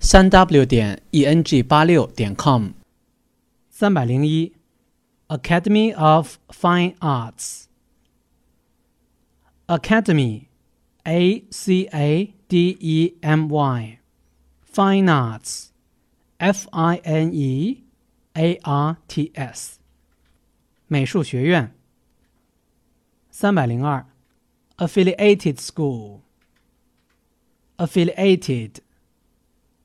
三 w 点 e n g 八六点 com。三百零一，Academy of Fine Arts。Academy，A C A D E M Y，Fine Arts，F I N E A R T S。美术学院。三百零二，Affiliated School。Affiliated。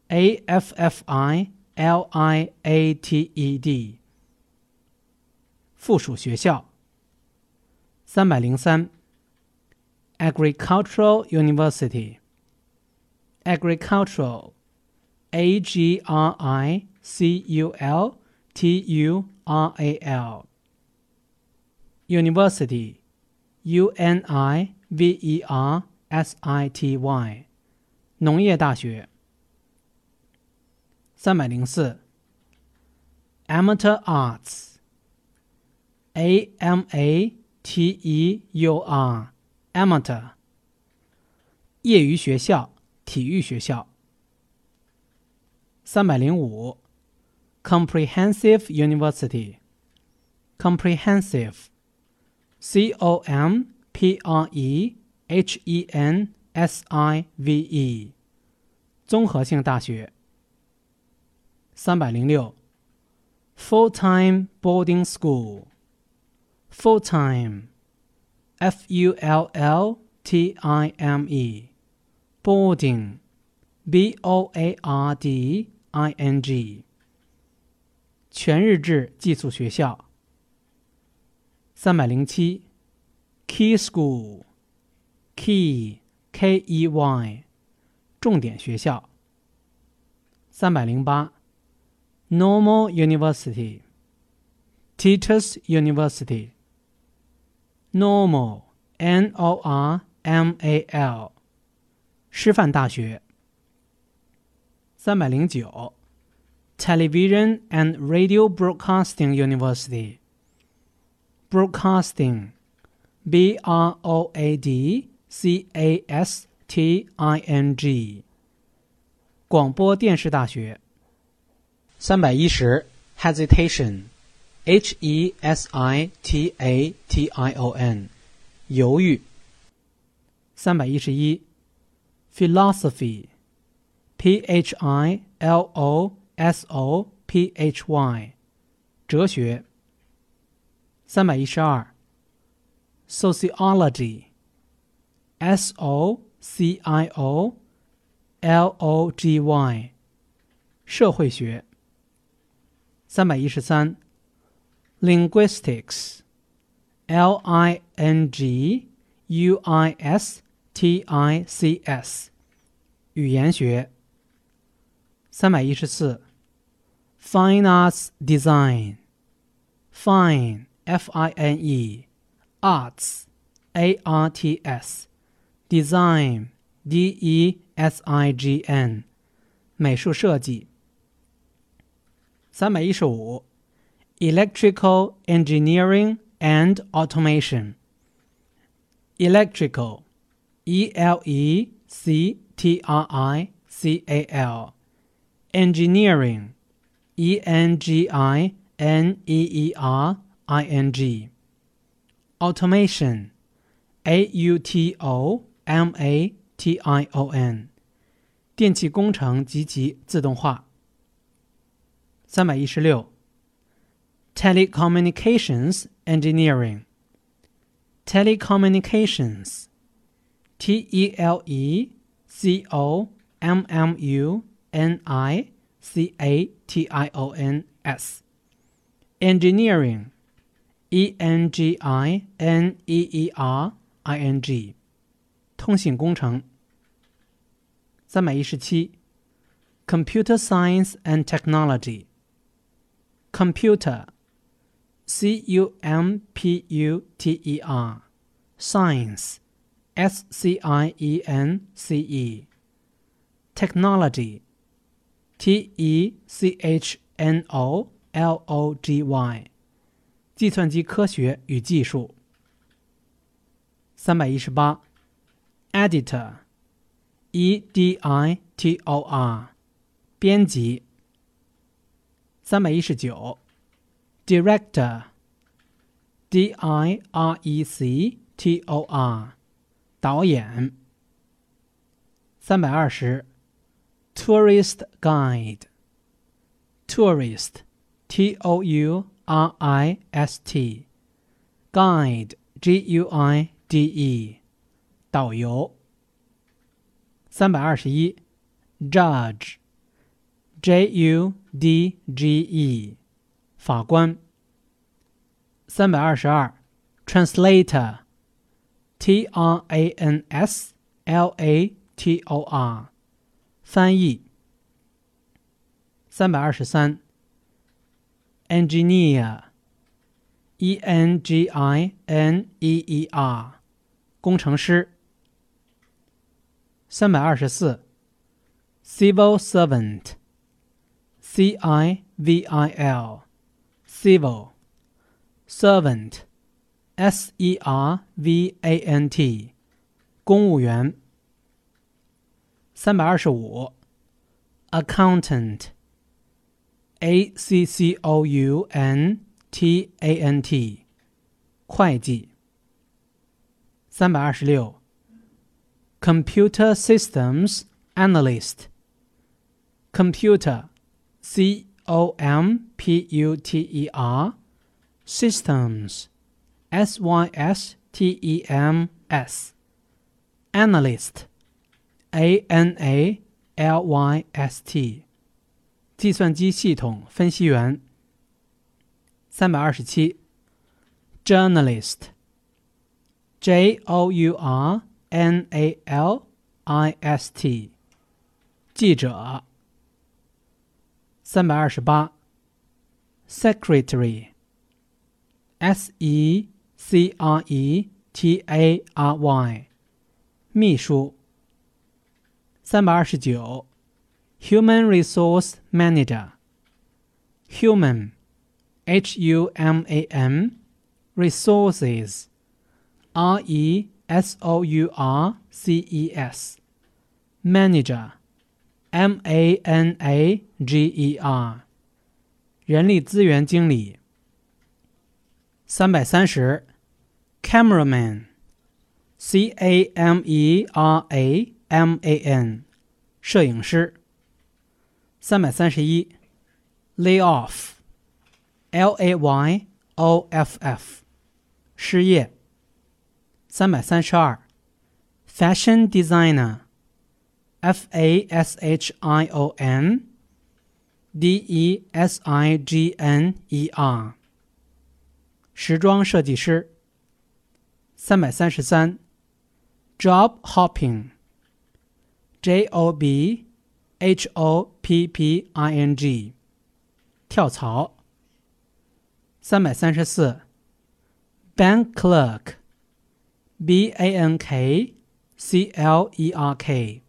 A F F I L I A T E D，附属学校。三百零三，Agricultural University，Agricultural，A G R I C U L T U R A L，University，U N I V E R S I T Y，农业大学。 三百零四，Amateur Arts，A M A T E U R，Amateur，业余学校，体育学校。三百零五，Comprehensive University，Comprehensive，C O M P R E H E N S I V E，综合性大学。三百零六，full-time boarding school，full-time，f u l l t i m e，boarding，b o a r d i n g，全日制寄宿学校。三百零七，key school，key，k e y，重点学校。三百零八。Normal University, Teachers University, Normal, N O R M A L，师范大学。三百零九，Television and Radio Broadcasting University, Broadcasting, B R O A D C A S T I N G，广播电视大学。 三百一十，hesitation，h e s i t a t i o n，犹豫。三百一十一，philosophy，p h i l o s o p h y，哲学。三百一十二，sociology，s o c i o l o g y，社会学。 三百一十三，linguistics，l i n g u i s t i c s，语言学。三百一十四，fine arts design，fine，f i n e，arts，a r t s，design，d e s i g n，美术设计。 三百一十五，Electrical Engineering and Automation。Electrical, E L E C T R I C A L, Engineering, E N G I N E E R I N G, Automation, A U T O M A T I O N，电气工程及其自动化。 三百一十六，telecommunications engineering。telecommunications, T E L E C O M M U N I C A T I O N S, engineering, E N G I N E E R I N G，通信工程。三百一十七，computer science and technology。 computer, C U M P U T E R, science, S C I E N C E, technology, T E C H N O L O G Y，计算机科学与技术。三百一十八，editor，E D I T O R， 编辑。 三百一十九，director，d i r e c t o r，导演。三百二十，tourist guide，tourist，t o u r i s t，guide，g u i d e，导游。三百二十一 ，judge，j u d g e，法官。三百二十二，translator，t r a n s l a t o r，翻译。三百二十三，engineer，e n g i n e e r，工程师。三百二十四，civil servant，c i v i l，civil servant，s e r v a n t，公务员。三百二十五，accountant，a c c o u n t a n t，会计。三百二十六。Computer Systems Analyst Computer C O M P U T E R Systems S Y S T E M S Analyst A N A L Y S T 计算机系统分析员。三百二十七，Journalist J O U R N A L I S T，记者。 三百二十八，Secretary，S E C R E T A R Y，秘书。三百二十九，Human Resource Manager，Human，H U M A M，Resources，R E S O U R C E M A N A G E R，人力资源经理。三百三十，cameraman，C A M E R A M A N，摄影师。三百三十一，lay off，L A Y O F F，失业。三百三十二，fashion designer designer，f a s h i o n d e s i g n e r，时装设计师。三百三十三，job hopping，j o b h o p p i n g，跳槽。三百三十四，bank clerk。B A N K C L E R K，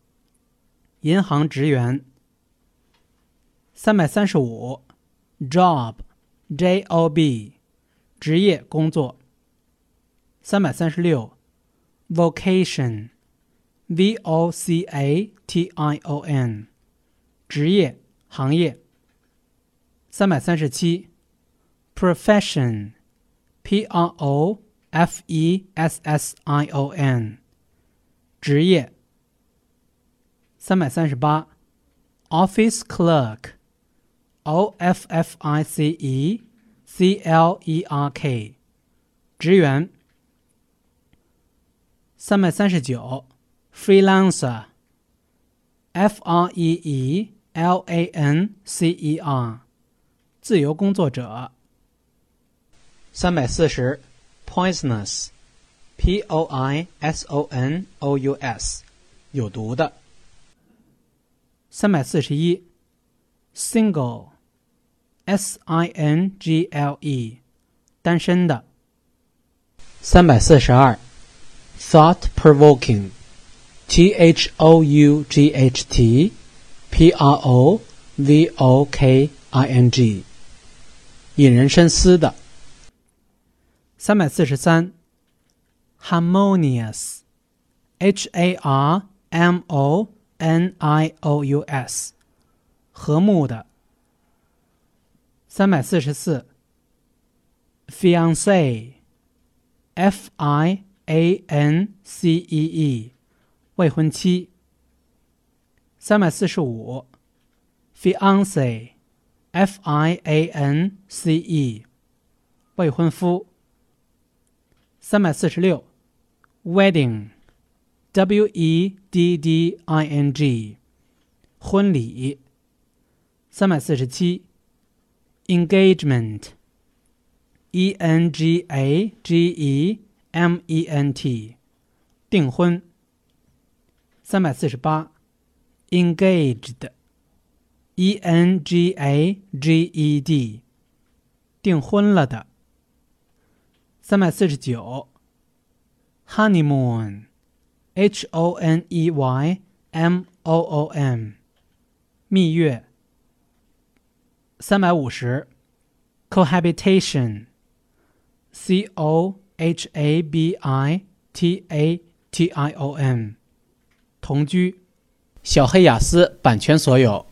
银行职员。三百三十五，Job，J O B，职业工作。三百三十六，Vocation，V O C A T I O N，职业行业。三百三十七，Profession，P R O。F E S S I O N，职业。三百三十八，Office Clerk，O F F I C E C L E R K，职员。三百三十九，Freelancer，F R E E L A N C E R，自由工作者。三百四十。poisonous, p o i s o n o u s，有毒的。三百四十一，single, s i n g l e，单身的。三百四十二，thought provoking, t h o u g h t p r o v o k i n g，引人深思的。三百四十三，harmonious，h a r m o N i o u s，和睦的。三百四十四，fiance，f i a n c e e，未婚妻。三百四十五，fiance，f i a n c e，未婚夫。三百四十六，wedding Wedding，婚礼。三百四十七，engagement，e n g a g e m e n t，订婚。三百四十八，engaged，e n g a g e d，订婚了的。三百四十九，Honeymoon，honeymoon，h o n e y m 蜜月。三百五十，cohabitation，c o h a b i t a t i o n，同居。小黑雅思版权所有。